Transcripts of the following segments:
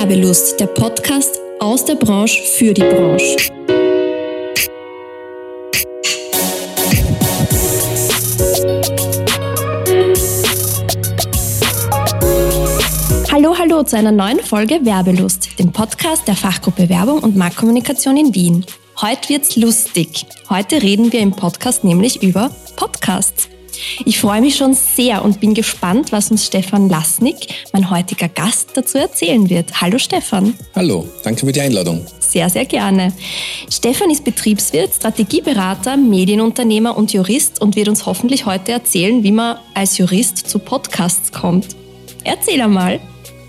Werbelust, der Podcast aus der Branche für die Branche. Hallo, hallo zu einer neuen Folge Werbelust, dem Podcast der Fachgruppe Werbung und Marktkommunikation in Wien. Heute wird's lustig. Heute reden wir im Podcast nämlich über Podcasts. Ich freue mich schon sehr und bin gespannt, was uns Stefan Lasnik, mein heutiger Gast, dazu erzählen wird. Hallo Stefan. Hallo, danke für die Einladung. Sehr, sehr gerne. Stefan ist Betriebswirt, Strategieberater, Medienunternehmer und Jurist und wird uns hoffentlich heute erzählen, wie man als Jurist zu Podcasts kommt. Erzähl einmal.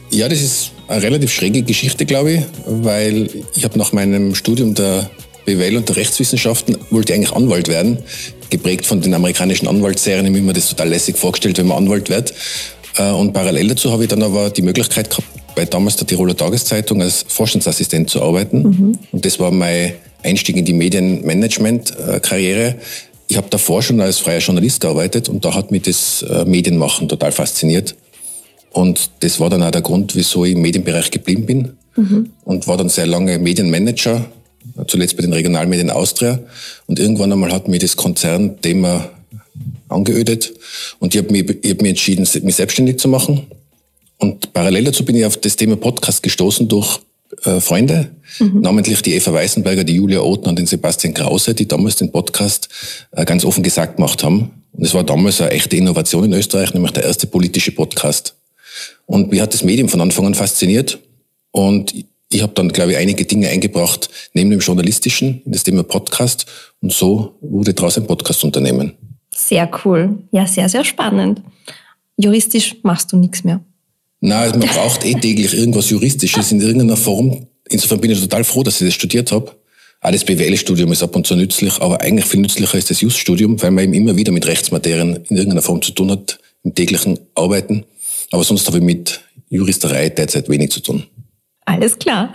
Ja, das ist eine relativ schräge Geschichte, glaube ich, weil ich habe nach meinem Studium der BWL und der Rechtswissenschaften wollte ich eigentlich Anwalt werden geprägt von den amerikanischen Anwaltsserien, ich habe mir das total lässig vorgestellt, wenn man Anwalt wird. Äh, und parallel dazu habe ich dann aber die Möglichkeit gehabt, bei damals der Tiroler Tageszeitung als Forschungsassistent zu arbeiten. Mhm. Und das war mein Einstieg in die Medienmanagement-Karriere. Ich habe davor schon als freier Journalist gearbeitet und da hat mich das äh, Medienmachen total fasziniert. Und das war dann auch der Grund, wieso ich im Medienbereich geblieben bin mhm. und war dann sehr lange Medienmanager zuletzt bei den Regionalmedien Austria. Und irgendwann einmal hat mir das Konzernthema angeödet und ich habe mich, ich hab mich entschieden, mich selbstständig zu machen. Und parallel dazu bin ich auf das Thema Podcast gestoßen durch äh, Freunde, mhm. namentlich die Eva Weißenberger, die Julia Oten und den Sebastian Krause, die damals den Podcast äh, ganz offen gesagt gemacht haben. Und es war damals eine echte Innovation in Österreich, nämlich der erste politische Podcast. Und mich hat das Medium von Anfang an fasziniert. Und ich habe dann, glaube ich, einige Dinge eingebracht, neben dem Journalistischen, in das Thema Podcast. Und so wurde daraus ein Podcast-Unternehmen. Sehr cool. Ja, sehr, sehr spannend. Juristisch machst du nichts mehr. Nein, man braucht eh täglich irgendwas Juristisches in irgendeiner Form. Insofern bin ich total froh, dass ich das studiert habe. Auch das BWL-Studium ist ab und zu nützlich, aber eigentlich viel nützlicher ist das Just-Studium, weil man eben immer wieder mit Rechtsmaterien in irgendeiner Form zu tun hat, im täglichen Arbeiten. Aber sonst habe ich mit Juristerei derzeit wenig zu tun. Alles klar.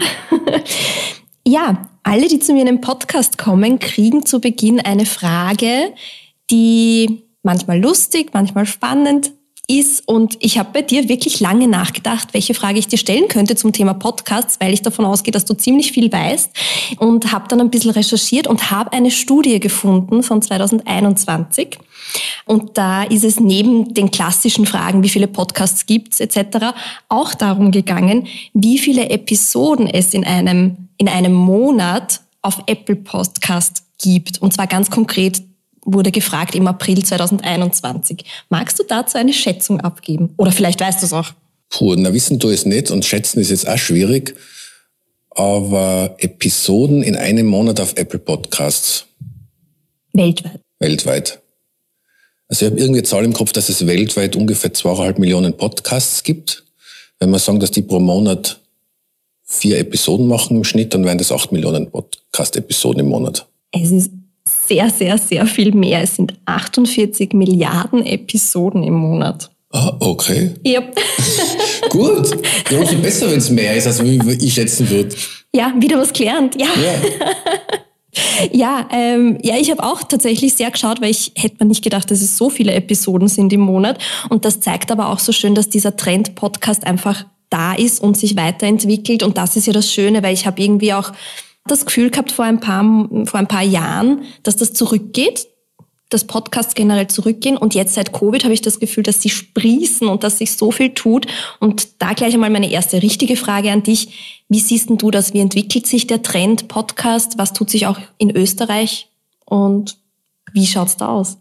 ja, alle, die zu mir in den Podcast kommen, kriegen zu Beginn eine Frage, die manchmal lustig, manchmal spannend ist. Und ich habe bei dir wirklich lange nachgedacht, welche Frage ich dir stellen könnte zum Thema Podcasts, weil ich davon ausgehe, dass du ziemlich viel weißt. Und habe dann ein bisschen recherchiert und habe eine Studie gefunden von 2021. Und da ist es neben den klassischen Fragen, wie viele Podcasts gibt's etc., auch darum gegangen, wie viele Episoden es in einem, in einem Monat auf Apple Podcast gibt. Und zwar ganz konkret wurde gefragt im April 2021. Magst du dazu eine Schätzung abgeben? Oder vielleicht weißt du es auch. Puh, na wissen du es nicht und schätzen ist jetzt auch schwierig. Aber Episoden in einem Monat auf Apple Podcasts. Weltweit. Weltweit. Also ich habe irgendwie Zahl im Kopf, dass es weltweit ungefähr zweieinhalb Millionen Podcasts gibt. Wenn wir sagen, dass die pro Monat vier Episoden machen im Schnitt, dann wären das acht Millionen Podcast-Episoden im Monat. Es ist sehr, sehr, sehr viel mehr. Es sind 48 Milliarden Episoden im Monat. Ah, okay. Ja. Gut. Ja, umso besser, wenn es mehr ist, als ich schätzen würde. Ja, wieder was gelernt. Ja. Ja. Ja, ähm, ja, ich habe auch tatsächlich sehr geschaut, weil ich hätte mir nicht gedacht, dass es so viele Episoden sind im Monat. Und das zeigt aber auch so schön, dass dieser Trend-Podcast einfach da ist und sich weiterentwickelt. Und das ist ja das Schöne, weil ich habe irgendwie auch das Gefühl gehabt vor ein paar, vor ein paar Jahren, dass das zurückgeht, dass Podcasts generell zurückgehen. Und jetzt seit Covid habe ich das Gefühl, dass sie sprießen und dass sich so viel tut. Und da gleich einmal meine erste richtige Frage an dich. Wie siehst denn du das? Wie entwickelt sich der Trend Podcast? Was tut sich auch in Österreich? Und wie schaut's da aus?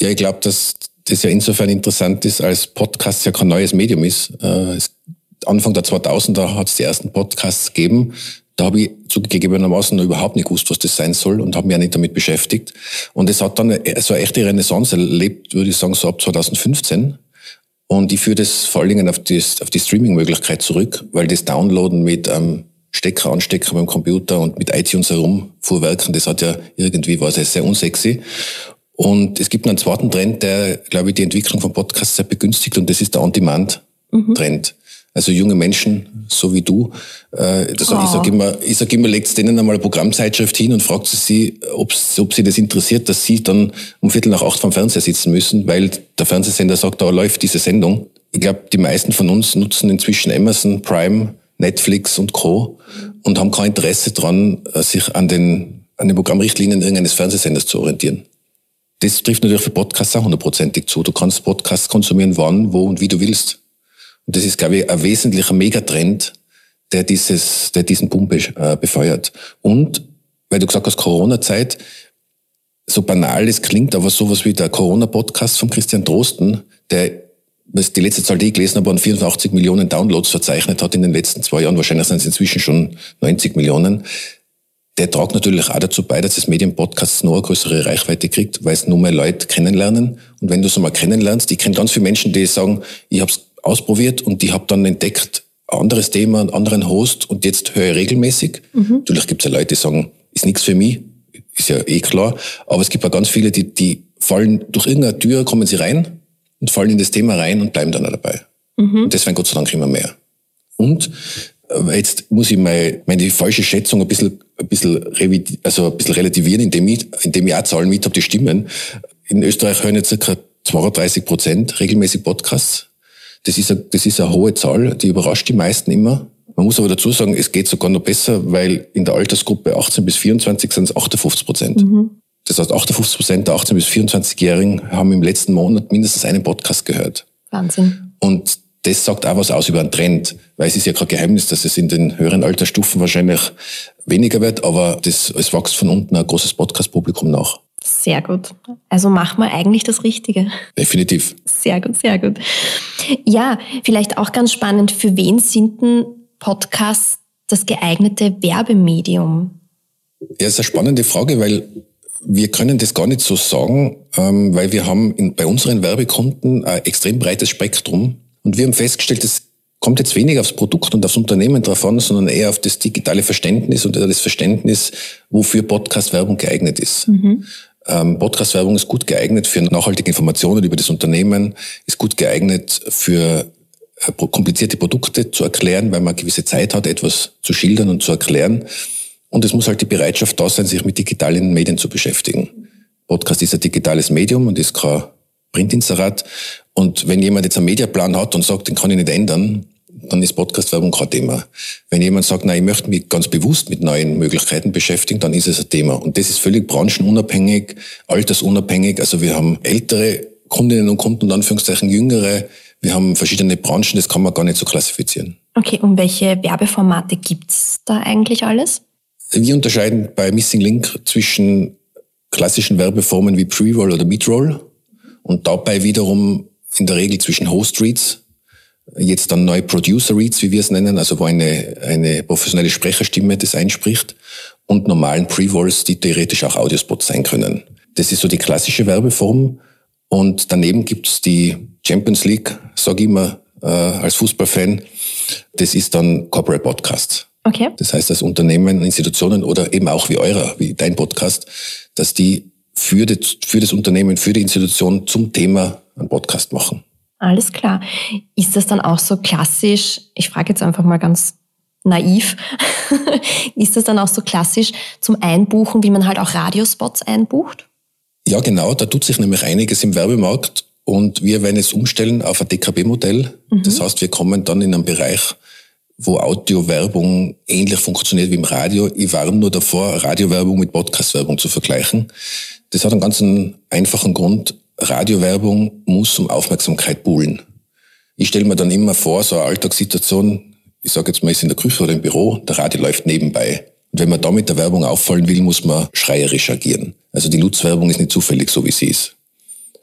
Ja, ich glaube, dass das ja insofern interessant ist, als Podcast ja kein neues Medium ist. Äh, Anfang der 2000er hat es die ersten Podcasts gegeben. Da habe ich zugegebenermaßen noch überhaupt nicht gewusst, was das sein soll und habe mich auch nicht damit beschäftigt. Und es hat dann so eine echte Renaissance erlebt, würde ich sagen, so ab 2015. Und ich führe das vor allen Dingen auf, das, auf die Streaming-Möglichkeit zurück, weil das Downloaden mit ähm, Stecker anstecken beim Computer und mit iTunes herumfuhrwerken, das hat ja irgendwie, war sehr, sehr unsexy. Und es gibt einen zweiten Trend, der, glaube ich, die Entwicklung von Podcasts sehr begünstigt und das ist der On-Demand-Trend. Mhm. Also junge Menschen, so wie du. Äh, das, oh. Ich sage immer, ich sag immer, legt denen einmal eine Programmzeitschrift hin und fragt sie, ob, ob sie das interessiert, dass sie dann um Viertel nach acht vom Fernseher sitzen müssen, weil der Fernsehsender sagt, da läuft diese Sendung. Ich glaube, die meisten von uns nutzen inzwischen Amazon Prime Netflix und Co. und haben kein Interesse daran, äh, sich an den, an den Programmrichtlinien irgendeines Fernsehsenders zu orientieren. Das trifft natürlich für Podcasts auch hundertprozentig zu. Du kannst Podcasts konsumieren, wann, wo und wie du willst. Und das ist, glaube ich, ein wesentlicher Megatrend, der dieses, der diesen Boom äh, befeuert. Und, weil du gesagt hast, Corona-Zeit, so banal es klingt, aber sowas wie der Corona-Podcast von Christian Drosten, der was die letzte Zahl, die ich gelesen habe, an 84 Millionen Downloads verzeichnet hat in den letzten zwei Jahren. Wahrscheinlich sind es inzwischen schon 90 Millionen. Der tragt natürlich auch dazu bei, dass das Medienpodcast noch eine größere Reichweite kriegt, weil es nur mehr Leute kennenlernen. Und wenn du es einmal kennenlernst, ich kenne ganz viele Menschen, die sagen, ich habe es ausprobiert und ich habe dann entdeckt, ein anderes Thema, einen anderen Host und jetzt höre ich regelmäßig. Mhm. Natürlich gibt es ja Leute, die sagen, ist nichts für mich, ist ja eh klar. Aber es gibt auch ganz viele, die, die fallen durch irgendeine Tür, kommen sie rein und fallen in das Thema rein und bleiben dann auch dabei. Mhm. Und deswegen Gott sei Dank immer mehr. Und äh, jetzt muss ich meine, meine falsche Schätzung ein bisschen, ein bisschen, also ein bisschen relativieren, indem ich, indem ich auch Zahlen mit habe, die stimmen. In Österreich hören jetzt circa 32 Prozent regelmäßig Podcasts. Das ist, eine, das ist eine hohe Zahl, die überrascht die meisten immer. Man muss aber dazu sagen, es geht sogar noch besser, weil in der Altersgruppe 18 bis 24 sind es 58 Prozent. Mhm. Das heißt, 58 Prozent der 18- bis 24-Jährigen haben im letzten Monat mindestens einen Podcast gehört. Wahnsinn. Und das sagt auch was aus über einen Trend, weil es ist ja kein Geheimnis, dass es in den höheren Altersstufen wahrscheinlich weniger wird, aber das, es wächst von unten ein großes Podcast-Publikum nach. Sehr gut. Also machen wir eigentlich das Richtige. Definitiv. Sehr gut, sehr gut. Ja, vielleicht auch ganz spannend, für wen sind denn Podcasts das geeignete Werbemedium? Ja, ist eine spannende Frage, weil wir können das gar nicht so sagen, ähm, weil wir haben in, bei unseren Werbekunden ein extrem breites Spektrum und wir haben festgestellt, es kommt jetzt weniger aufs Produkt und aufs Unternehmen drauf an, sondern eher auf das digitale Verständnis und das Verständnis, wofür Podcast-Werbung geeignet ist. Mhm. Ähm, Podcast-Werbung ist gut geeignet für nachhaltige Informationen über das Unternehmen, ist gut geeignet für äh, komplizierte Produkte zu erklären, weil man gewisse Zeit hat, etwas zu schildern und zu erklären. Und es muss halt die Bereitschaft da sein, sich mit digitalen Medien zu beschäftigen. Podcast ist ein digitales Medium und ist kein Printinserat. Und wenn jemand jetzt einen Mediaplan hat und sagt, den kann ich nicht ändern, dann ist Podcast-Werbung kein Thema. Wenn jemand sagt, nein, ich möchte mich ganz bewusst mit neuen Möglichkeiten beschäftigen, dann ist es ein Thema. Und das ist völlig branchenunabhängig, altersunabhängig. Also wir haben ältere Kundinnen und Kunden, und Anführungszeichen jüngere. Wir haben verschiedene Branchen, das kann man gar nicht so klassifizieren. Okay, und welche Werbeformate gibt's da eigentlich alles? Wir unterscheiden bei Missing Link zwischen klassischen Werbeformen wie Pre-Roll oder Mid-Roll und dabei wiederum in der Regel zwischen Host-Reads, jetzt dann neue Producer-Reads, wie wir es nennen, also wo eine, eine professionelle Sprecherstimme das einspricht und normalen Pre-Rolls, die theoretisch auch Audiospots sein können. Das ist so die klassische Werbeform und daneben gibt's die Champions League, sage ich immer äh, als Fußballfan, das ist dann Corporate Podcasts. Okay. Das heißt, dass Unternehmen, Institutionen oder eben auch wie eurer, wie dein Podcast, dass die für das, für das Unternehmen, für die Institution zum Thema einen Podcast machen. Alles klar. Ist das dann auch so klassisch, ich frage jetzt einfach mal ganz naiv, ist das dann auch so klassisch zum Einbuchen, wie man halt auch Radiospots einbucht? Ja, genau. Da tut sich nämlich einiges im Werbemarkt und wir werden es umstellen auf ein DKB-Modell. Mhm. Das heißt, wir kommen dann in einen Bereich, wo Audiowerbung ähnlich funktioniert wie im Radio. Ich war nur davor, Radiowerbung mit Podcastwerbung zu vergleichen. Das hat einen ganz einfachen Grund. Radiowerbung muss um Aufmerksamkeit buhlen. Ich stelle mir dann immer vor, so eine Alltagssituation, ich sage jetzt mal, ist in der Küche oder im Büro, der Radio läuft nebenbei. Und wenn man da mit der Werbung auffallen will, muss man schreierisch agieren. Also die Lutz-Werbung ist nicht zufällig so, wie sie ist.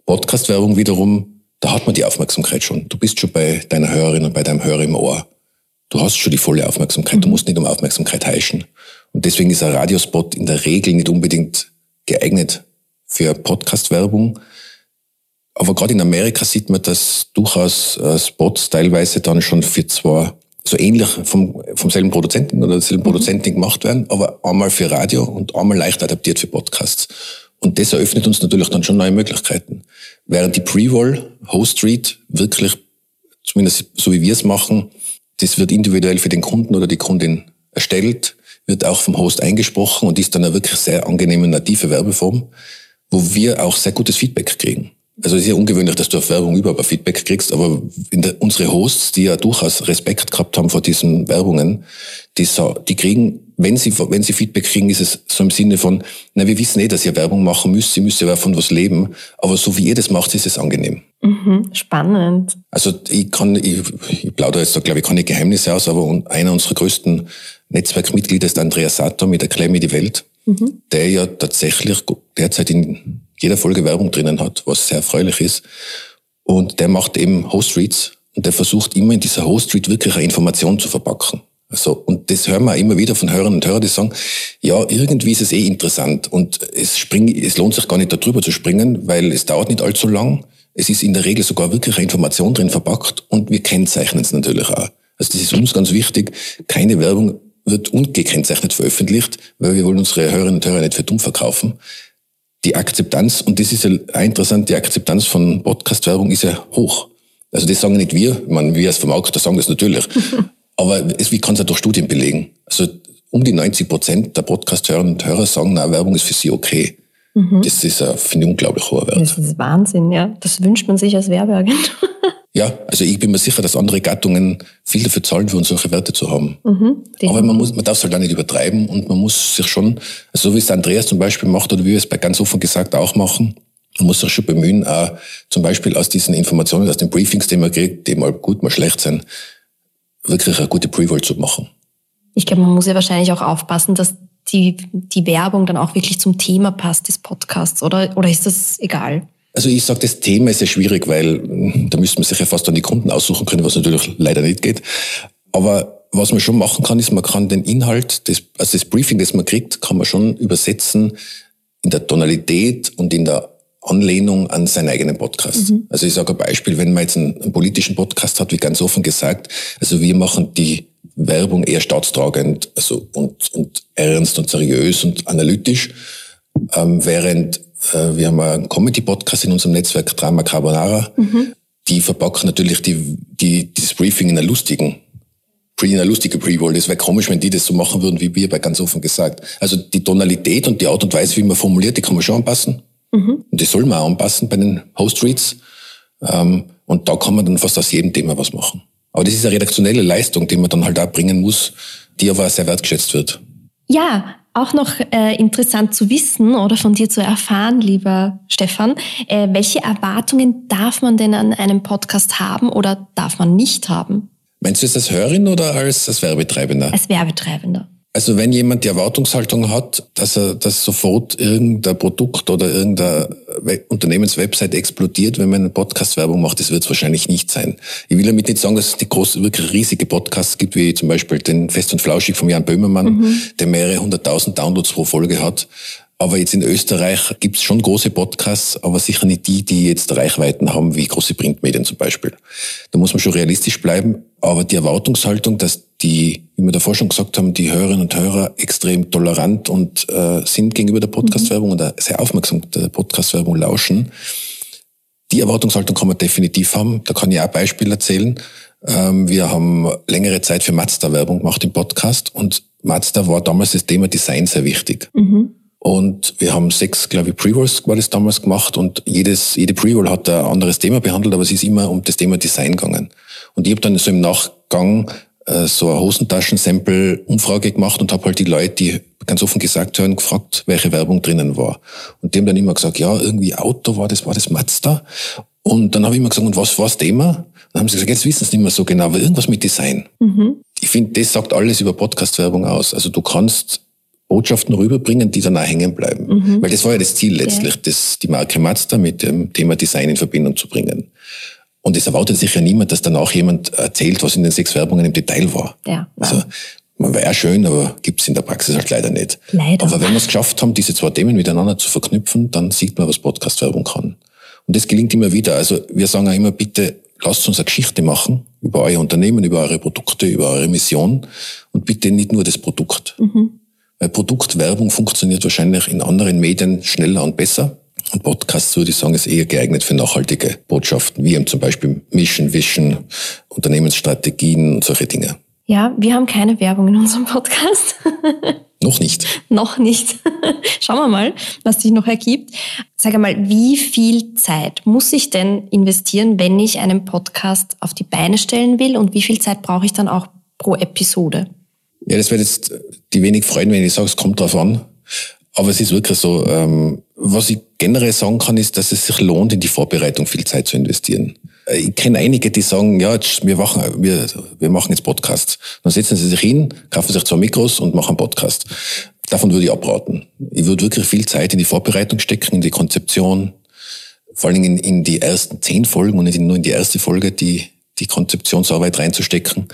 Podcast-Werbung wiederum, da hat man die Aufmerksamkeit schon. Du bist schon bei deiner Hörerin und bei deinem Hörer im Ohr. Du hast schon die volle Aufmerksamkeit. Mhm. Du musst nicht um Aufmerksamkeit heischen. Und deswegen ist ein Radiospot in der Regel nicht unbedingt geeignet für Podcast-Werbung. Aber gerade in Amerika sieht man, dass durchaus äh, Spots teilweise dann schon für zwar so ähnlich vom, vom selben Produzenten oder derselben mhm. Produzentin gemacht werden, aber einmal für Radio und einmal leicht adaptiert für Podcasts. Und das eröffnet uns natürlich dann schon neue Möglichkeiten. Während die Pre-Roll, Host Read wirklich, zumindest so wie wir es machen, das wird individuell für den Kunden oder die Kundin erstellt, wird auch vom Host eingesprochen und ist dann eine wirklich sehr angenehme native Werbeform, wo wir auch sehr gutes Feedback kriegen. Also es ist ja ungewöhnlich, dass du auf Werbung überhaupt Feedback kriegst, aber der, unsere Hosts, die ja durchaus Respekt gehabt haben vor diesen Werbungen, die, die kriegen, wenn sie, wenn sie Feedback kriegen, ist es so im Sinne von, na, wir wissen eh, dass ihr Werbung machen müsst, ihr müsst ja von was leben, aber so wie ihr das macht, ist es angenehm. Mhm, spannend. Also ich kann, ich, ich plaudere jetzt da, glaube ich, keine Geheimnisse aus, aber einer unserer größten Netzwerkmitglieder ist Andreas Sato mit Erklär mir die Welt, mhm. der ja tatsächlich derzeit in jeder Folge Werbung drinnen hat, was sehr erfreulich ist. Und der macht eben Host Reads und der versucht immer in dieser Host Read wirklich eine Information zu verpacken. Also, und das hören wir immer wieder von Hörern und Hörern, die sagen, ja, irgendwie ist es eh interessant und es, spring, es lohnt sich gar nicht darüber zu springen, weil es dauert nicht allzu lang. Es ist in der Regel sogar wirklich eine Information drin verpackt und wir kennzeichnen es natürlich auch. Also das ist uns ganz wichtig. Keine Werbung wird ungekennzeichnet veröffentlicht, weil wir wollen unsere Hörerinnen und Hörer nicht für dumm verkaufen die Akzeptanz, und das ist ja interessant, die Akzeptanz von Podcast-Werbung ist ja hoch. Also das sagen nicht wir, ich meine, wir als Vermarkter sagen das natürlich, aber es, wie kann es ja durch Studien belegen? Also um die 90 Prozent der Podcast-Hörer und Hörer sagen, na, Werbung ist für sie okay. Mhm. Das ist, finde ich, unglaublich hoher Wert. Das ist Wahnsinn, ja. Das wünscht man sich als Werbeagentur. Ja, also ich bin mir sicher, dass andere Gattungen viel dafür zahlen würden, solche Werte zu haben. Mhm, Aber man muss, man darf es halt auch nicht übertreiben und man muss sich schon, also so wie es Andreas zum Beispiel macht oder wie wir es bei ganz offen gesagt auch machen, man muss sich schon bemühen, auch zum Beispiel aus diesen Informationen, aus den Briefings, die man kriegt, die mal gut, mal schlecht sind, wirklich eine gute Pre-Roll zu machen. Ich glaube, man muss ja wahrscheinlich auch aufpassen, dass die, die Werbung dann auch wirklich zum Thema passt des Podcasts, oder, oder ist das egal? Also ich sage, das Thema ist ja schwierig, weil hm, da müsste man sich ja fast dann die Kunden aussuchen können, was natürlich leider nicht geht. Aber was man schon machen kann, ist, man kann den Inhalt, des, also das Briefing, das man kriegt, kann man schon übersetzen in der Tonalität und in der Anlehnung an seinen eigenen Podcast. Mhm. Also ich sage ein Beispiel, wenn man jetzt einen, einen, politischen Podcast hat, wie ganz offen gesagt, also wir machen die Werbung eher staatstragend also und, und ernst und seriös und analytisch, ähm, während äh, wir haben einen Comedy-Podcast in unserem Netzwerk Drama Carbonara. Mhm. Die verpacken natürlich die, die, das Briefing in einer lustigen, in einer lustigen Pre-Roll. Das wäre komisch, wenn die das so machen würden, wie wir bei ganz offen gesagt. Also die Tonalität und die Art und Weise, wie man formuliert, die kann man schon anpassen. Mhm. Und die soll man auch anpassen bei den Host-Reads. Ähm, und da kann man dann fast aus jedem Thema was machen. Aber das ist eine redaktionelle Leistung, die man dann halt auch bringen muss, die aber sehr wertgeschätzt wird. Ja, auch noch äh, interessant zu wissen oder von dir zu erfahren, lieber Stefan, äh, welche Erwartungen darf man denn an einem Podcast haben oder darf man nicht haben? Meinst du es als Hörerin oder als, als Werbetreibender? Als Werbetreibender. Also wenn jemand die Erwartungshaltung hat, dass er, dass sofort irgendein Produkt oder irgendeine Unternehmenswebsite explodiert, wenn man eine Podcast-Werbung macht, das wird es wahrscheinlich nicht sein. Ich will damit nicht sagen, dass es die große, wirklich riesige Podcasts gibt, wie zum Beispiel den Fest und Flauschig von Jan Böhmermann, mhm. der mehrere hunderttausend Downloads pro Folge hat. Aber jetzt in Österreich gibt es schon große Podcasts, aber sicher nicht die, die jetzt Reichweiten haben wie große Printmedien zum Beispiel. Da muss man schon realistisch bleiben. Aber die Erwartungshaltung, dass die, wie wir davor schon gesagt haben, die Hörerinnen und Hörer extrem tolerant und äh, sind gegenüber der Podcastwerbung mhm. oder sehr aufmerksam der Podcastwerbung lauschen, die Erwartungshaltung kann man definitiv haben. Da kann ich auch ein Beispiel erzählen. Ähm, wir haben längere Zeit für Mazda Werbung gemacht im Podcast und Mazda war damals das Thema Design sehr wichtig. Mhm. Und wir haben sechs, glaube ich, Pre-Rolls war das damals gemacht und jedes, jede Pre-Roll hat ein anderes Thema behandelt, aber es ist immer um das Thema Design gegangen. Und ich habe dann so im Nachgang äh, so eine Hosentaschen-Sample-Umfrage gemacht und habe halt die Leute, die ganz offen gesagt hören, gefragt, welche Werbung drinnen war. Und die haben dann immer gesagt, ja, irgendwie Auto war das, war das Mazda. Und dann habe ich immer gesagt, und was war das Thema? Dann haben sie gesagt, jetzt wissen sie nicht mehr so genau, aber irgendwas mit Design. Mhm. Ich finde, das sagt alles über Podcast-Werbung aus. Also du kannst Botschaften rüberbringen, die dann auch hängen bleiben. Mhm. Weil das war ja das Ziel letztlich, ja. das, die Marke Mazda mit dem Thema Design in Verbindung zu bringen. Und es erwartet sich ja niemand, dass danach jemand erzählt, was in den sechs Werbungen im Detail war. Ja, also, man wäre schön, aber gibt's in der Praxis halt leider nicht. Leider. Aber wenn wir es geschafft haben, diese zwei Themen miteinander zu verknüpfen, dann sieht man, was Podcast-Werbung kann. Und das gelingt immer wieder. Also wir sagen auch immer, bitte lasst uns eine Geschichte machen über euer Unternehmen, über eure Produkte, über eure Mission und bitte nicht nur das Produkt. Mhm. Weil Produktwerbung funktioniert wahrscheinlich in anderen Medien schneller und besser. Und Podcasts, würde ich sagen, ist eher geeignet für nachhaltige Botschaften, wie eben zum Beispiel Mission, Vision, Unternehmensstrategien und solche Dinge. Ja, wir haben keine Werbung in unserem Podcast. Noch nicht. noch nicht. Schauen wir mal, was sich noch ergibt. Sag einmal, wie viel Zeit muss ich denn investieren, wenn ich einen Podcast auf die Beine stellen will und wie viel Zeit brauche ich dann auch pro Episode? Ja, das wird jetzt die wenig freuen, wenn ich sage, es kommt drauf an. Aber es ist wirklich so, ähm, was ich generell sagen kann, ist, dass es sich lohnt, in die Vorbereitung viel Zeit zu investieren. Äh, ich kenne einige, die sagen, ja, jetzt, wir, machen, wir, wir machen jetzt Podcasts. Dann setzen sie sich hin, kaufen sich zwei Mikros und machen einen Podcast. Davon würde ich abraten. Ich würde wirklich viel Zeit in die Vorbereitung stecken, in die Konzeption, vor allen Dingen in, in die ersten zehn Folgen und nicht nur in die erste Folge, die, die Konzeptionsarbeit reinzustecken,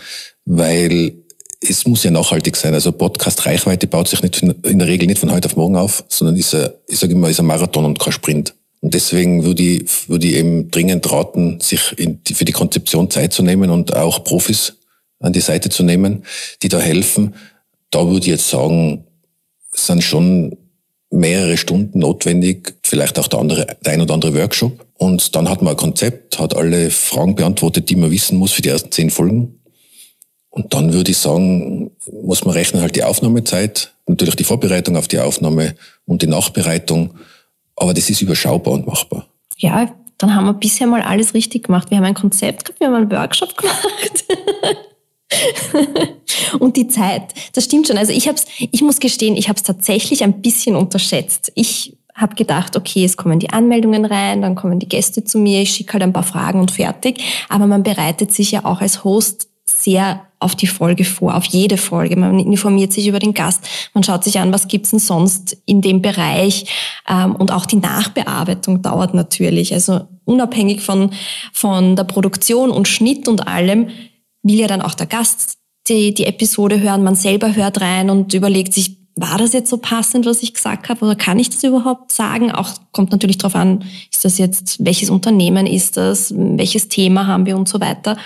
weil es muss ja nachhaltig sein. Also Podcast-Reichweite baut sich nicht in der Regel nicht von heute auf morgen auf, sondern ist ein, ich sage immer, ist ein Marathon und kein Sprint. Und deswegen würde ich, würde ich eben dringend raten, sich die, für die Konzeption Zeit zu nehmen und auch Profis an die Seite zu nehmen, die da helfen. Da würde ich jetzt sagen, es sind schon mehrere Stunden notwendig, vielleicht auch der, andere, der ein oder andere Workshop. Und dann hat man ein Konzept, hat alle Fragen beantwortet, die man wissen muss für die ersten zehn Folgen. Und dann würde ich sagen, muss man rechnen halt die Aufnahmezeit, natürlich die Vorbereitung auf die Aufnahme und die Nachbereitung. Aber das ist überschaubar und machbar. Ja, dann haben wir bisher mal alles richtig gemacht. Wir haben ein Konzept gehabt, wir haben einen Workshop gemacht. und die Zeit, das stimmt schon. Also ich hab's, ich muss gestehen, ich habe es tatsächlich ein bisschen unterschätzt. Ich habe gedacht, okay, es kommen die Anmeldungen rein, dann kommen die Gäste zu mir, ich schicke halt ein paar Fragen und fertig. Aber man bereitet sich ja auch als Host sehr auf die Folge vor, auf jede Folge. Man informiert sich über den Gast, man schaut sich an, was gibt's denn sonst in dem Bereich. Ähm, und auch die Nachbearbeitung dauert natürlich. Also unabhängig von, von der Produktion und Schnitt und allem, will ja dann auch der Gast die, die Episode hören, man selber hört rein und überlegt sich, war das jetzt so passend, was ich gesagt habe, oder kann ich das überhaupt sagen? Auch kommt natürlich darauf an, ist das jetzt, welches Unternehmen ist das, welches Thema haben wir und so weiter.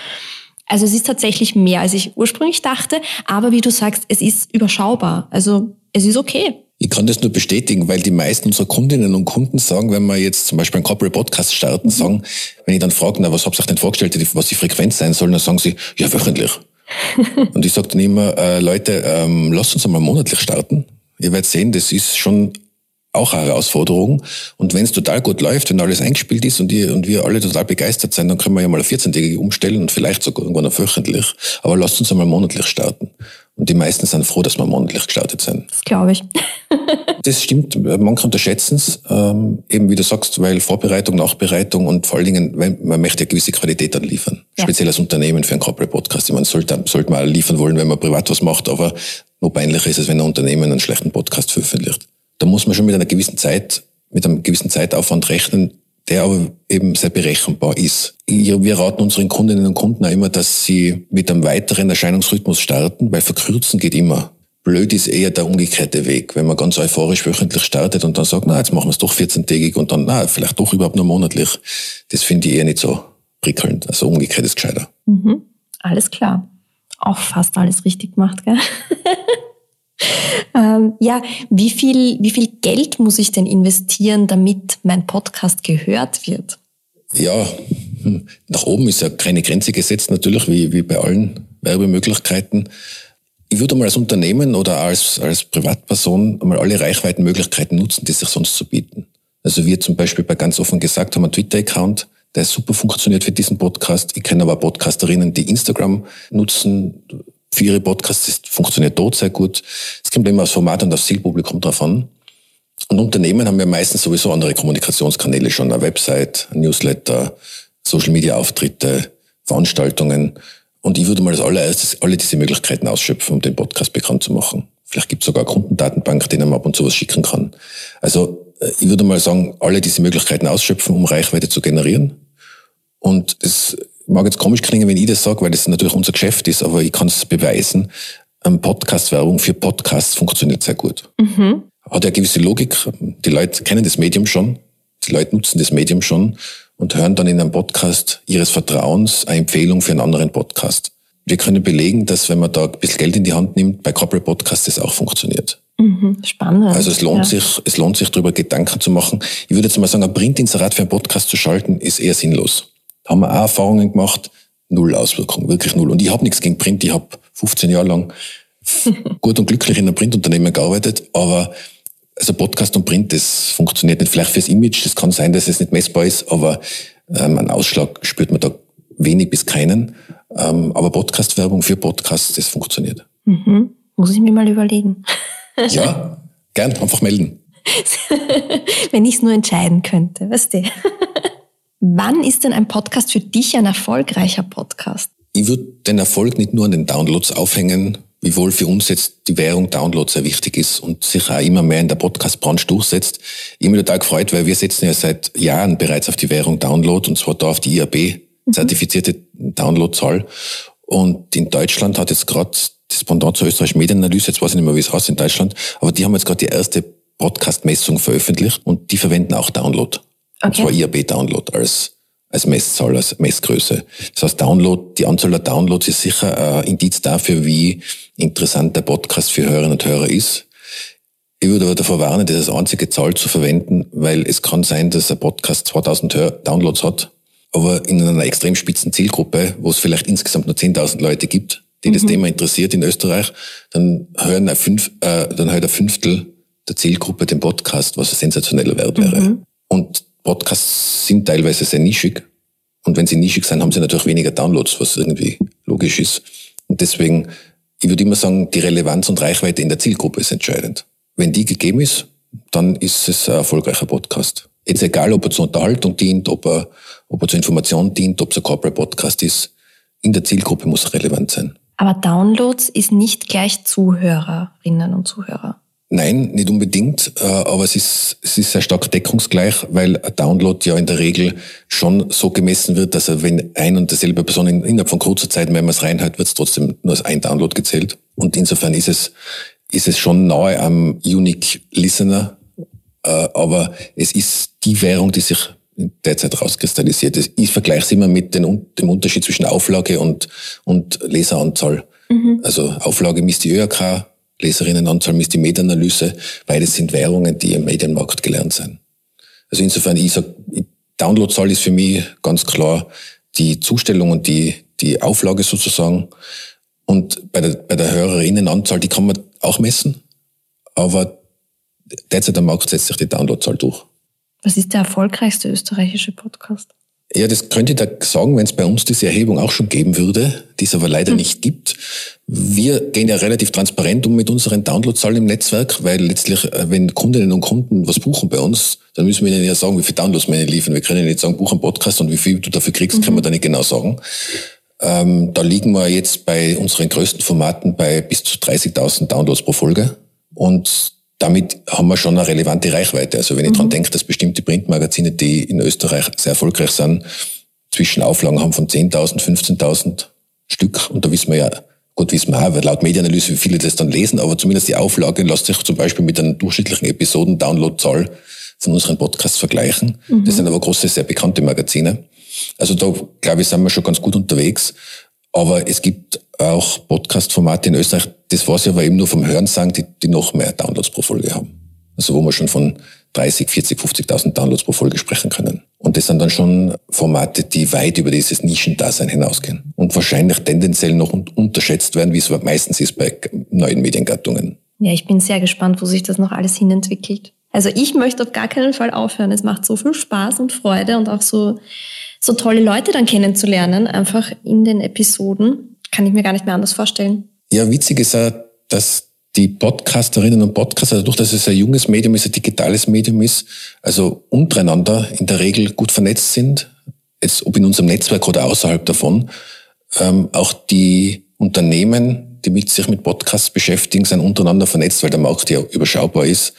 Also es ist tatsächlich mehr, als ich ursprünglich dachte, aber wie du sagst, es ist überschaubar. Also es ist okay. Ich kann das nur bestätigen, weil die meisten unserer Kundinnen und Kunden sagen, wenn wir jetzt zum Beispiel einen Corporate Podcast starten, mhm. sagen, wenn ich dann frage, na, was habt ihr euch denn vorgestellt, was die Frequenz sein soll, dann sagen sie, ja, wöchentlich. und ich sage dann immer, äh, Leute, ähm, lasst uns einmal monatlich starten. Ihr werdet sehen, das ist schon auch eine Herausforderung. Und wenn es total gut läuft, wenn alles eingespielt ist und, ihr, und wir alle total begeistert sind, dann können wir ja mal auf 14-tägige umstellen und vielleicht sogar irgendwann auf wöchentlich. Aber lasst uns einmal monatlich starten. Und die meisten sind froh, dass wir monatlich gestartet sind. Das glaube ich. das stimmt. Manche unterschätzen es, ähm, eben wie du sagst, weil Vorbereitung, Nachbereitung und vor allen Dingen, wenn, man möchte ja gewisse Qualität anliefern. Ja. Speziell als Unternehmen für einen Corporate Podcast. Ich meine, sollte, sollte man liefern wollen, wenn man privat was macht, aber noch peinlicher ist es, wenn ein Unternehmen einen schlechten Podcast veröffentlicht da muss man schon mit einer gewissen Zeit, mit einem gewissen Zeitaufwand rechnen, der aber eben sehr berechenbar ist. Wir raten unseren Kundinnen und Kunden auch immer, dass sie mit einem weiteren Erscheinungsrhythmus starten, weil verkürzen geht immer. Blöd ist eher der umgekehrte Weg, wenn man ganz euphorisch wöchentlich startet und dann sagt, na, jetzt machen wir es doch 14-tägig und dann, na, vielleicht doch überhaupt nur monatlich. Das finde ich eher nicht so prickelnd. Also umgekehrt ist gescheiter. Mhm. Alles klar. Auch fast alles richtig gemacht, gell? Ähm, ja, wie viel, wie viel Geld muss ich denn investieren, damit mein Podcast gehört wird? Ja, nach oben ist ja keine Grenze gesetzt, natürlich, wie, wie bei allen Werbemöglichkeiten. Ich würde mal als Unternehmen oder als, als Privatperson einmal alle Reichweitenmöglichkeiten nutzen, die sich sonst zu so bieten. Also wir zum Beispiel bei ganz offen gesagt haben einen Twitter-Account, der super funktioniert für diesen Podcast. Ich kenne aber Podcasterinnen, die Instagram nutzen, für ihre Podcasts. Das funktioniert dort sehr gut. Es kommt immer aufs Format und aufs Zielpublikum drauf an. Und Unternehmen haben ja meistens sowieso andere Kommunikationskanäle schon, eine Website, ein Newsletter, Social Media Auftritte, Veranstaltungen. Und ich würde mal als allererstes alle diese Möglichkeiten ausschöpfen, um den Podcast bekannt zu machen. Vielleicht gibt es sogar eine Kundendatenbank, denen man ab und zu was schicken kann. Also äh, ich würde mal sagen, alle diese Möglichkeiten ausschöpfen, um Reichweite zu generieren. Und es mag jetzt komisch klingen, wenn ich das sage, weil das natürlich unser Geschäft ist, aber ich kann es beweisen. Podcast-Werbung für Podcasts funktioniert sehr gut. Mhm. Hat ja gewisse Logik. Die Leute kennen das Medium schon. Die Leute nutzen das Medium schon und hören dann in einem Podcast ihres Vertrauens eine Empfehlung für einen anderen Podcast. Wir können belegen, dass wenn man da ein bisschen Geld in die Hand nimmt, bei Corporate Podcasts das auch funktioniert. Mhm, spannend. Also es lohnt ja. sich, es lohnt sich darüber Gedanken zu machen. Ich würde jetzt mal sagen, ein Printinserat für einen Podcast zu schalten, ist eher sinnlos. Da haben wir auch Erfahrungen gemacht, null Auswirkungen, wirklich null. Und ich habe nichts gegen Print, ich habe 15 Jahre lang gut und glücklich in einem Printunternehmen gearbeitet, aber also Podcast und Print, das funktioniert nicht. Vielleicht fürs Image, das kann sein, dass es nicht messbar ist, aber ähm, einen Ausschlag spürt man da wenig bis keinen. Ähm, aber Podcast-Werbung für Podcasts, das funktioniert. Mhm. Muss ich mir mal überlegen. ja, gern, einfach melden. Wenn ich es nur entscheiden könnte, weißt du. Wann ist denn ein Podcast für dich ein erfolgreicher Podcast? Ich würde den Erfolg nicht nur an den Downloads aufhängen, wiewohl für uns jetzt die Währung Download sehr wichtig ist und sich auch immer mehr in der Podcast-Branche durchsetzt. Ich bin total gefreut, weil wir setzen ja seit Jahren bereits auf die Währung Download und zwar da auf die IAB zertifizierte Downloadzahl. Und in Deutschland hat jetzt gerade das Pendant zur österreichischen Medienanalyse, jetzt weiß ich nicht mehr, wie es heißt in Deutschland, aber die haben jetzt gerade die erste Podcast-Messung veröffentlicht und die verwenden auch Download. Okay. Und zwar IAB-Download als als Messzahl, als Messgröße. Das heißt, Download, die Anzahl der Downloads ist sicher ein Indiz dafür, wie interessant der Podcast für Hörerinnen und Hörer ist. Ich würde aber davor warnen, das als einzige Zahl zu verwenden, weil es kann sein, dass ein Podcast 2000 Downloads hat, aber in einer extrem spitzen Zielgruppe, wo es vielleicht insgesamt nur 10.000 Leute gibt, die mhm. das Thema interessiert in Österreich, dann hören ein fünf, äh, dann hört ein Fünftel der Zielgruppe den Podcast, was ein sensationeller Wert wäre. Mhm. Und Podcasts sind teilweise sehr nischig. Und wenn sie nischig sind, haben sie natürlich weniger Downloads, was irgendwie logisch ist. Und deswegen, ich würde immer sagen, die Relevanz und Reichweite in der Zielgruppe ist entscheidend. Wenn die gegeben ist, dann ist es ein erfolgreicher Podcast. Jetzt egal, ob er zur Unterhaltung dient, ob er, ob er zur Information dient, ob es ein Corporate Podcast ist. In der Zielgruppe muss er relevant sein. Aber Downloads ist nicht gleich Zuhörerinnen und Zuhörer. Nein, nicht unbedingt, äh, aber es ist, es ist sehr stark deckungsgleich, weil ein Download ja in der Regel schon so gemessen wird, dass er, wenn ein und derselbe Person innerhalb von kurzer Zeit mehrmals reinhört, wird es trotzdem nur als ein Download gezählt. Und insofern ist es, ist es schon nahe am Unique Listener, äh, aber es ist die Währung, die sich derzeit rauskristallisiert. Ich vergleiche es immer mit dem Unterschied zwischen Auflage und, und Leseranzahl. Mhm. Also Auflage misst die ÖRK, Leserinnenanzahl misst die Meta-Analyse. Beides sind Währungen, die im Medienmarkt gelernt sind. Also insofern, ich sag, Downloadzahl ist für mich ganz klar die Zustellung und die, die Auflage sozusagen. Und bei der, bei der Hörerinnenanzahl, die kann man auch messen. Aber derzeit am Markt setzt sich die Downloadzahl durch. Was ist der erfolgreichste österreichische Podcast? Ja, das könnte ich da sagen, wenn es bei uns diese Erhebung auch schon geben würde, die es aber leider hm. nicht gibt. Wir gehen ja relativ transparent um mit unseren Downloadzahlen im Netzwerk, weil letztlich, äh, wenn Kundinnen und Kunden was buchen bei uns, dann müssen wir ihnen ja sagen, wie viele Downloads wir ihnen liefern. Wir können ihnen nicht sagen, buch einen Podcast und wie viel du dafür kriegst, mhm. kann man da nicht genau sagen. Ähm, da liegen wir jetzt bei unseren größten Formaten bei bis zu 30.000 Downloads pro Folge. Und damit haben wir schon eine relevante Reichweite. Also wenn ich mhm. daran denke, dass bestimmte Printmagazine, die in Österreich sehr erfolgreich sind, Zwischenauflagen haben von 10.000, 15.000 Stück. Und da wissen wir ja, gut wissen wir auch, laut Medienanalyse, wie viele das dann lesen, aber zumindest die Auflage lässt sich zum Beispiel mit einer durchschnittlichen Episoden-Download-Zahl von unseren Podcasts vergleichen. Mhm. Das sind aber große, sehr bekannte Magazine. Also da, glaube ich, sind wir schon ganz gut unterwegs. Aber es gibt auch Podcast-Formate in Österreich, das weiß ich aber eben nur vom Hören sagen, die, die noch mehr Downloads pro Folge haben. Also wo wir schon von 30, 40, 50.000 Downloads pro Folge sprechen können. Und das sind dann schon Formate, die weit über dieses Nischendasein hinausgehen. Und wahrscheinlich tendenziell noch unterschätzt werden, wie es meistens ist bei neuen Mediengattungen. Ja, ich bin sehr gespannt, wo sich das noch alles hinentwickelt. Also ich möchte auf gar keinen Fall aufhören. Es macht so viel Spaß und Freude und auch so so tolle Leute dann kennenzulernen, einfach in den Episoden, kann ich mir gar nicht mehr anders vorstellen. Ja, witzig ist ja, dass die Podcasterinnen und Podcaster, dadurch, dass es ein junges Medium ist, ein digitales Medium ist, also untereinander in der Regel gut vernetzt sind, jetzt ob in unserem Netzwerk oder außerhalb davon, ähm, auch die Unternehmen, die mit sich mit Podcasts beschäftigen, sind untereinander vernetzt, weil der Markt ja überschaubar ist.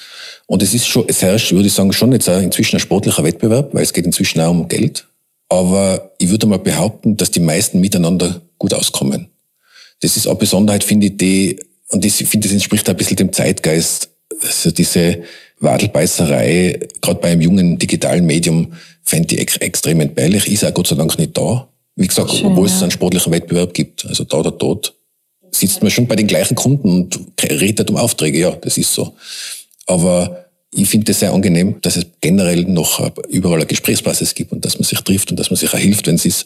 Und es ist schon, es herrscht, würde ich sagen, schon jetzt auch inzwischen ein sportlicher Wettbewerb, weil es geht inzwischen auch um Geld. Aber ich würde mal behaupten, dass die meisten miteinander gut auskommen. Das ist eine Besonderheit, finde ich, die, und ich finde, das entspricht ein bisschen dem Zeitgeist. Also diese Wadelbeißerei, gerade bei einem jungen digitalen Medium, fände ich ex extrem entbehrlich. Ist auch Gott sei Dank nicht da. Wie gesagt, Schön, obwohl ja. es einen sportlichen Wettbewerb gibt. Also da oder dort sitzt man schon bei den gleichen Kunden und redet um Aufträge. Ja, das ist so. Aber ich finde es sehr angenehm, dass es generell noch überall eine Gesprächsbasis gibt und dass man sich trifft und dass man sich auch hilft, wenn es ist.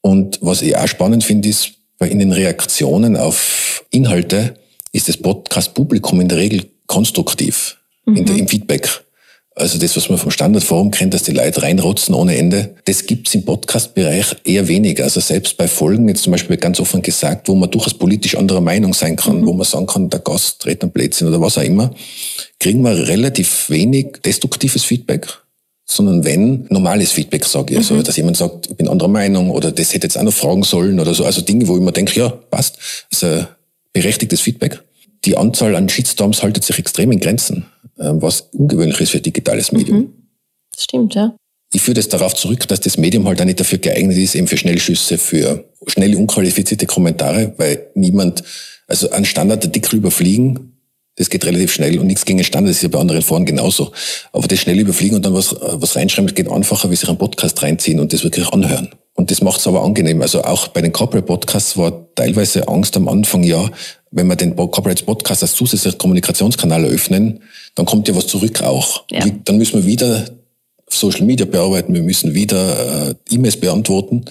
Und was ich auch spannend finde, ist, bei in den Reaktionen auf Inhalte ist das Podcast-Publikum in der Regel konstruktiv mhm. in der, im Feedback. Also das, was man vom Standardforum kennt, dass die Leute reinrotzen ohne Ende, das gibt's im Podcast-Bereich eher weniger. Also selbst bei Folgen, jetzt zum Beispiel ganz offen gesagt, wo man durchaus politisch anderer Meinung sein kann, mhm. wo man sagen kann, der Gast dreht am Plätzchen oder was auch immer, kriegen wir relativ wenig destruktives Feedback sondern wenn normales Feedback sage ich. Also, mhm. dass jemand sagt, ich bin anderer Meinung oder das hätte jetzt auch noch fragen sollen oder so. Also Dinge, wo ich mir denke, ja, passt. Ist ein berechtigtes Feedback. Die Anzahl an Shitstorms haltet sich extrem in Grenzen, ähm, was ungewöhnlich ist für ein digitales Medium. Mhm. Das stimmt, ja. Ich führe das darauf zurück, dass das Medium halt auch nicht dafür geeignet ist, eben für Schnellschüsse, für schnelle, unqualifizierte Kommentare, weil niemand, also ein Standardartikel überfliegen, das geht relativ schnell und nichts gegen Standard, das ist ja bei anderen Foren genauso. Aber das schnell überfliegen und dann was, was reinschreiben, das geht einfacher, wie sich einen Podcast reinziehen und das wirklich anhören. Und das macht es aber angenehm. Also auch bei den Corporate Podcasts war teilweise Angst am Anfang, ja, wenn wir den Corporate Podcast als zusätzlichen Kommunikationskanal eröffnen, dann kommt ja was zurück auch. Ja. Dann müssen wir wieder Social Media bearbeiten, wir müssen wieder äh, E-Mails beantworten.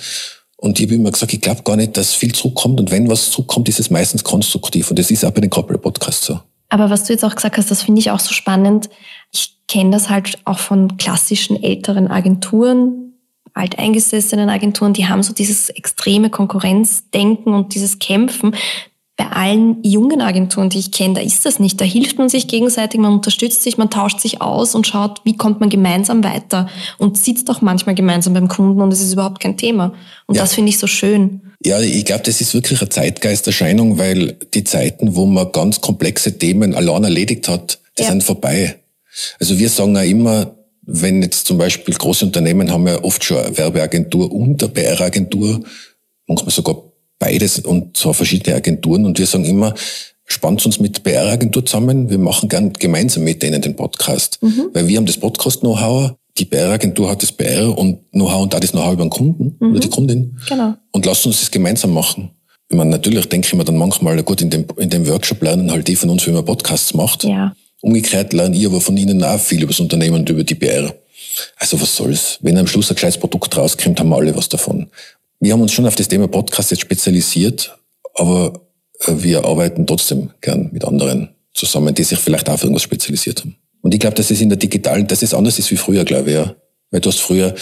Und ich habe immer gesagt, ich glaube gar nicht, dass viel zurückkommt. Und wenn was zurückkommt, ist es meistens konstruktiv. Und das ist auch bei den Corporate Podcasts so. Aber was du jetzt auch gesagt hast, das finde ich auch so spannend. Ich kenne das halt auch von klassischen älteren Agenturen, alteingesessenen Agenturen, die haben so dieses extreme Konkurrenzdenken und dieses Kämpfen. Bei allen jungen Agenturen, die ich kenne, da ist das nicht. Da hilft man sich gegenseitig, man unterstützt sich, man tauscht sich aus und schaut, wie kommt man gemeinsam weiter und sitzt auch manchmal gemeinsam beim Kunden und es ist überhaupt kein Thema. Und ja. das finde ich so schön. Ja, ich glaube, das ist wirklich eine Zeitgeisterscheinung, weil die Zeiten, wo man ganz komplexe Themen allein erledigt hat, die ja. sind vorbei. Also wir sagen ja immer, wenn jetzt zum Beispiel große Unternehmen haben ja oft schon eine Werbeagentur und eine PR-Agentur, manchmal sogar beides und zwar verschiedene Agenturen und wir sagen immer, spannt uns mit PR-Agentur zusammen, wir machen gern gemeinsam mit denen den Podcast, mhm. weil wir haben das Podcast-Know-how, die PR-Agentur hat das PR und Know-how und auch das Know-how über den Kunden mhm. oder die Kundin. Genau. Und lasst uns das gemeinsam machen. Ich meine, natürlich denke ich mir dann manchmal, gut, in dem, in dem Workshop lernen halt die von uns, wie man Podcasts macht. Ja. Umgekehrt lernen ich aber von ihnen auch viel über das Unternehmen und über die PR. Also was soll's? Wenn am Schluss ein gescheites Produkt rauskommt, haben wir alle was davon. Wir haben uns schon auf das Thema Podcast jetzt spezialisiert, aber äh, wir arbeiten trotzdem gern mit anderen zusammen, die sich vielleicht auch auf irgendwas spezialisiert haben. Und ich glaube, dass es in der digitalen, dass es anders ist wie früher, glaube ich, ja. Weil du hast früher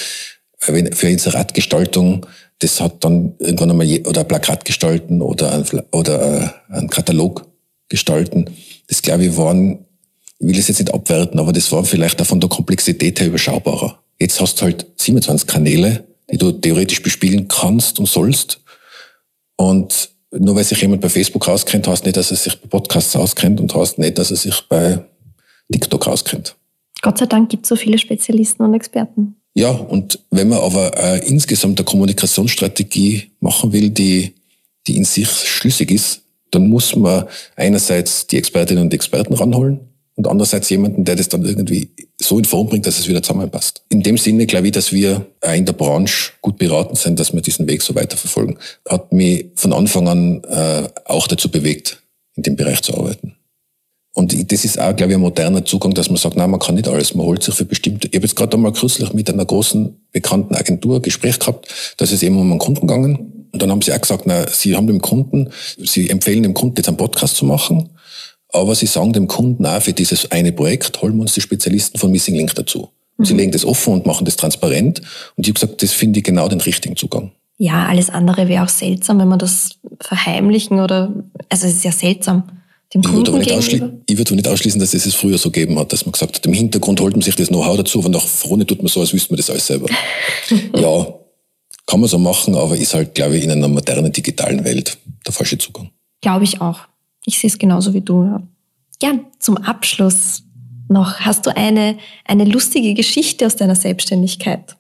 äh, für Inseratgestaltung, das hat dann irgendwann einmal, je, oder ein Plakat gestalten oder ein, oder äh, ein Katalog gestalten. Das glaube ich waren, ich will es jetzt nicht abwerten, aber das war vielleicht auch von der Komplexität her überschaubarer. Jetzt hast du halt 27 Kanäle, die du theoretisch bespielen kannst und sollst. Und nur weil sich jemand bei Facebook auskennt, heißt nicht, dass er sich bei Podcasts auskennt und heißt nicht, dass er sich bei TikTok auskennt. Gott sei Dank gibt es so viele Spezialisten und Experten. Ja, und wenn man aber äh, insgesamt eine Kommunikationsstrategie machen will, die, die in sich schlüssig ist, dann muss man einerseits die Expertinnen und Experten ranholen und andererseits jemanden, der das dann irgendwie so in Form bringt, dass es wieder zusammenpasst. In dem Sinne glaube ich, dass wir in der Branche gut beraten sind, dass wir diesen Weg so weiterverfolgen. Hat mich von Anfang an äh, auch dazu bewegt, in dem Bereich zu arbeiten. Und das ist auch, glaube ich, ein moderner Zugang, dass man sagt, nein, man kann nicht alles. Man holt sich für bestimmte. Ich habe jetzt gerade einmal kürzlich mit einer großen bekannten Agentur ein Gespräch gehabt, da ist es eben um einen Kunden gegangen. Und dann haben sie auch gesagt, na, sie haben dem Kunden, sie empfehlen dem Kunden jetzt einen Podcast zu machen, aber sie sagen dem Kunden auch, für dieses eine Projekt holen wir uns die Spezialisten von Missing Link dazu. Mhm. Sie legen das offen und machen das transparent. Und ich habe gesagt, das finde ich genau den richtigen Zugang. Ja, alles andere wäre auch seltsam, wenn man das verheimlichen oder, also es ist ja seltsam dem ich Kunden würde Ich würde nicht ausschließen, dass es es früher so gegeben hat, dass man gesagt hat, im Hintergrund holt man sich das Know-how dazu, aber nach vorne tut man so, als wüsste man das alles selber. ja, kann man so machen, aber ist halt, glaube ich, in einer modernen digitalen Welt der falsche Zugang. Glaube ich auch. Ich sehe es genauso wie du. Ja, zum Abschluss noch. Hast du eine, eine lustige Geschichte aus deiner Selbstständigkeit?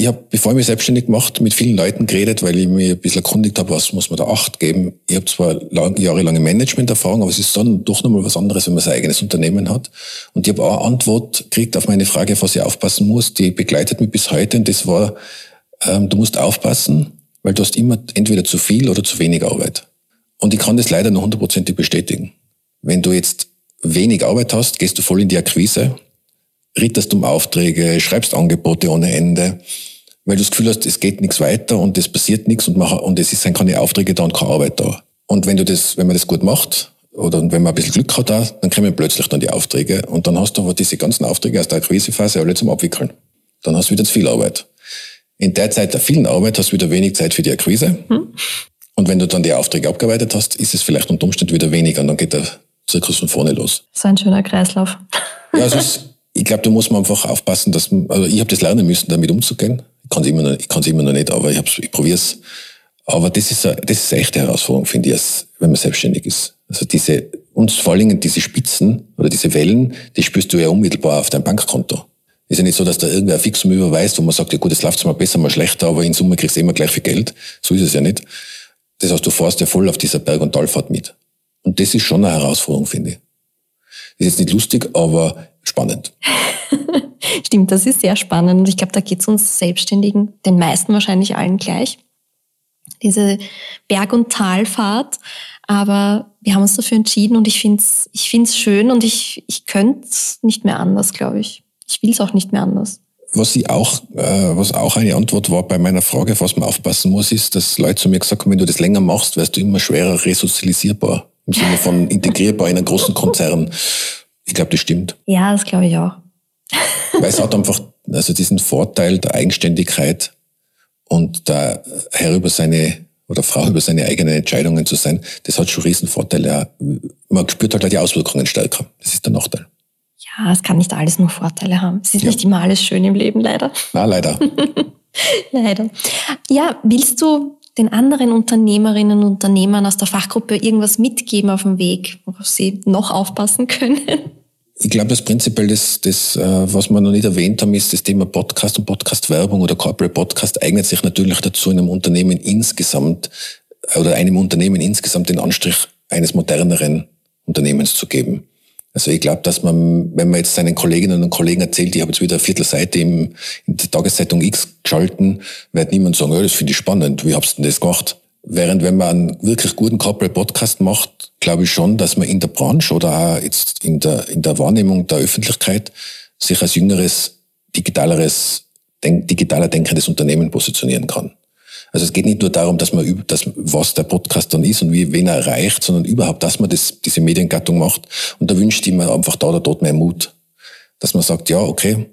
ich habe, bevor ich mich selbstständig gemacht, mit vielen Leuten geredet, weil ich mir ein bisschen erkundigt habe, was muss man da Acht geben. Ich habe zwar lang, jahrelange Management-Erfahrung, aber es ist dann doch nochmal was anderes, wenn man sein eigenes Unternehmen hat. Und ich habe auch eine Antwort gekriegt auf meine Frage, auf was ich aufpassen muss, die begleitet mich bis heute. Und das war, ähm, du musst aufpassen, weil du hast immer entweder zu viel oder zu wenig Arbeit. Und ich kann das leider nur hundertprozentig bestätigen. Wenn du jetzt wenig Arbeit hast, gehst du voll in die Akquise, ritterst um Aufträge, schreibst Angebote ohne Ende, weil du das Gefühl hast, es geht nichts weiter und es passiert nichts und, mach, und es sind keine Aufträge da und keine Arbeit da. Und wenn du das, wenn man das gut macht, oder wenn man ein bisschen Glück hat, dann kommen plötzlich dann die Aufträge und dann hast du aber diese ganzen Aufträge aus der Akquisephase alle zum Abwickeln. Dann hast du wieder zu viel Arbeit. In der Zeit der vielen Arbeit hast du wieder wenig Zeit für die Akquise. Hm. Und wenn du dann die Aufträge abgearbeitet hast, ist es vielleicht unter Umständen wieder weniger und dann geht der Zirkus von vorne los. So ein schöner Kreislauf. Ja, also ist, ich glaube, da muss man einfach aufpassen, dass man, also ich habe das lernen müssen, damit umzugehen. Ich kann es immer, noch, ich kann's immer noch nicht, aber ich, ich probiere es. Aber das ist, eine, das ist eine echte Herausforderung, finde ich, wenn man selbstständig ist. Also diese, und vor allen Dingen diese Spitzen oder diese Wellen, die spürst du ja unmittelbar auf deinem Bankkonto. Ist ja nicht so, dass da irgendwer Fixum überweist, wo man sagt, ja gut, es läuft mal besser, mal schlechter, aber in Summe kriegst du immer gleich viel Geld. So ist es ja nicht. Das heißt, du fährst ja voll auf dieser Berg- und Talfahrt mit. Und das ist schon eine Herausforderung, finde ich. Ist jetzt nicht lustig, aber spannend. Stimmt, das ist sehr spannend. Und ich glaube, da geht es uns Selbstständigen, den meisten wahrscheinlich allen gleich. Diese Berg- und Talfahrt. Aber wir haben uns dafür entschieden und ich finde es ich find's schön und ich, ich könnte es nicht mehr anders, glaube ich. Ich will es auch nicht mehr anders. Was ich auch, äh, was auch eine Antwort war bei meiner Frage, auf was man aufpassen muss, ist, dass Leute zu mir gesagt haben, wenn du das länger machst, wirst du immer schwerer resozialisierbar. Im Sinne von integrierbar in einen großen Konzern. Ich glaube, das stimmt. Ja, das glaube ich auch. Weil es hat einfach also diesen Vorteil der Eigenständigkeit und der Herr über seine oder Frau über seine eigenen Entscheidungen zu sein, das hat schon riesen Vorteile. Man spürt halt die Auswirkungen stärker. Das ist der Nachteil. Ja, es kann nicht alles nur Vorteile haben. Es ist ja. nicht immer alles schön im Leben, leider. Na, leider. leider. Ja, willst du den anderen Unternehmerinnen und Unternehmern aus der Fachgruppe irgendwas mitgeben auf dem Weg, worauf sie noch aufpassen können? Ich glaube, das prinzipiell das, das, äh, was wir noch nicht erwähnt haben, ist das Thema Podcast und Podcast-Werbung oder Corporate Podcast eignet sich natürlich dazu, einem Unternehmen insgesamt oder einem Unternehmen insgesamt den Anstrich eines moderneren Unternehmens zu geben. Also ich glaube, dass man, wenn man jetzt seinen Kolleginnen und Kollegen erzählt, ich habe jetzt wieder eine Viertelseite im, in der Tageszeitung X geschalten, wird niemand sagen, ja, das finde ich spannend, wie habst du denn das gemacht? Während wenn man einen wirklich guten Corporate Podcast macht, glaube ich schon, dass man in der Branche oder auch jetzt in der, in der Wahrnehmung der Öffentlichkeit sich als jüngeres, digitaleres, denk, digitaler denkendes Unternehmen positionieren kann. Also es geht nicht nur darum, dass man dass, was der Podcast dann ist und wie, wen er erreicht, sondern überhaupt, dass man das, diese Mediengattung macht. Und da wünscht ich mir einfach da oder dort mehr Mut. Dass man sagt, ja, okay,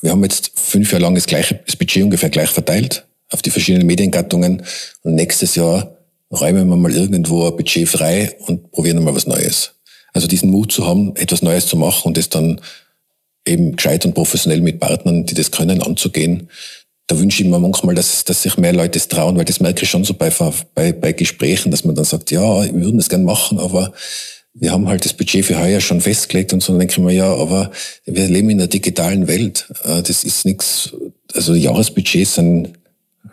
wir haben jetzt fünf Jahre lang das gleiche, das Budget ungefähr gleich verteilt auf die verschiedenen Mediengattungen und nächstes Jahr räumen wir mal irgendwo ein Budget frei und probieren mal was Neues. Also diesen Mut zu haben, etwas Neues zu machen und das dann eben gescheit und professionell mit Partnern, die das können, anzugehen, da wünsche ich mir manchmal, dass, dass sich mehr Leute das trauen, weil das merke ich schon so bei, bei, bei Gesprächen, dass man dann sagt, ja, wir würden das gern machen, aber wir haben halt das Budget für heuer schon festgelegt und so, dann denke ich mir, ja, aber wir leben in einer digitalen Welt. Äh, das ist nichts, also Jahresbudgets sind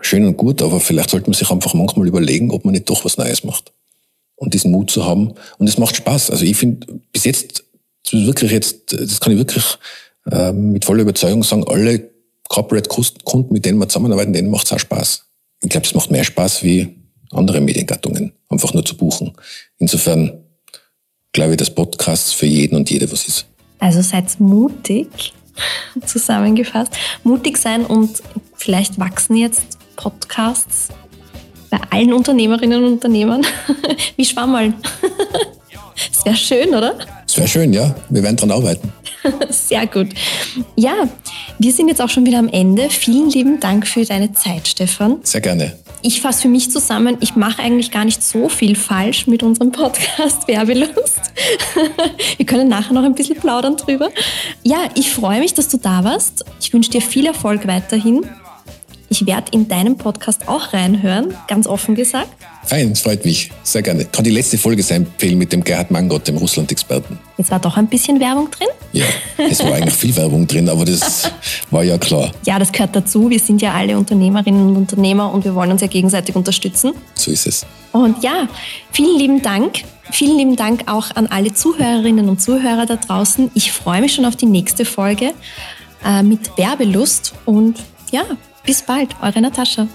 schön und gut, aber vielleicht sollte man sich einfach manchmal überlegen, ob man nicht doch was Neues macht. Und diesen Mut zu haben. Und es macht Spaß. Also ich finde, bis jetzt, wirklich jetzt, das kann ich wirklich äh, mit voller Überzeugung sagen, alle Corporate-Kunden, mit denen wir zusammenarbeiten, denen macht es auch Spaß. Ich glaube, es macht mehr Spaß wie andere Mediengattungen, einfach nur zu buchen. Insofern glaube ich, dass Podcasts für jeden und jede was ist. Also seid mutig, zusammengefasst. Mutig sein und vielleicht wachsen jetzt Podcasts bei allen Unternehmerinnen und Unternehmern wie Schwammerl. Das wäre schön, oder? Das wäre schön, ja. Wir werden dran arbeiten. Sehr gut. Ja, wir sind jetzt auch schon wieder am Ende. Vielen lieben Dank für deine Zeit, Stefan. Sehr gerne. Ich fasse für mich zusammen, ich mache eigentlich gar nicht so viel falsch mit unserem Podcast Werbelust. Wir können nachher noch ein bisschen plaudern drüber. Ja, ich freue mich, dass du da warst. Ich wünsche dir viel Erfolg weiterhin. Ich werde in deinem Podcast auch reinhören, ganz offen gesagt. Fein, es freut mich. Sehr gerne. Kann die letzte Folge sein empfehlen mit dem Gerhard Mangott, dem Russland-Experten. Jetzt war doch ein bisschen Werbung drin. Ja, es war eigentlich viel Werbung drin, aber das war ja klar. Ja, das gehört dazu. Wir sind ja alle Unternehmerinnen und Unternehmer und wir wollen uns ja gegenseitig unterstützen. So ist es. Und ja, vielen lieben Dank. Vielen lieben Dank auch an alle Zuhörerinnen und Zuhörer da draußen. Ich freue mich schon auf die nächste Folge äh, mit Werbelust und ja, bis bald, eure Natascha.